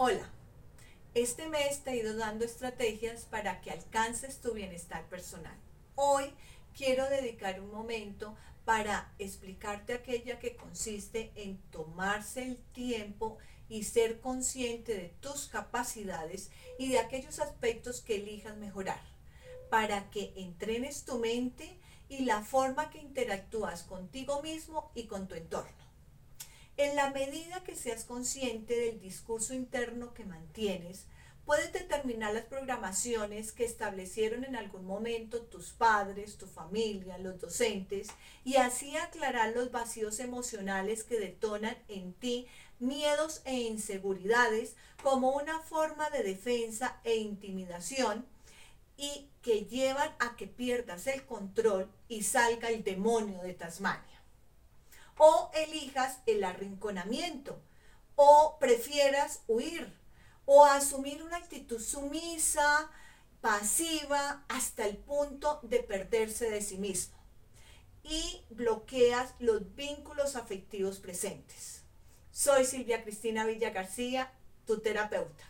Hola, este mes te he ido dando estrategias para que alcances tu bienestar personal. Hoy quiero dedicar un momento para explicarte aquella que consiste en tomarse el tiempo y ser consciente de tus capacidades y de aquellos aspectos que elijas mejorar, para que entrenes tu mente y la forma que interactúas contigo mismo y con tu entorno. En la medida que seas consciente del discurso interno que mantienes, puedes determinar las programaciones que establecieron en algún momento tus padres, tu familia, los docentes, y así aclarar los vacíos emocionales que detonan en ti miedos e inseguridades como una forma de defensa e intimidación y que llevan a que pierdas el control y salga el demonio de Tasmania elijas el arrinconamiento, o prefieras huir, o asumir una actitud sumisa, pasiva, hasta el punto de perderse de sí mismo. Y bloqueas los vínculos afectivos presentes. Soy Silvia Cristina Villa García, tu terapeuta.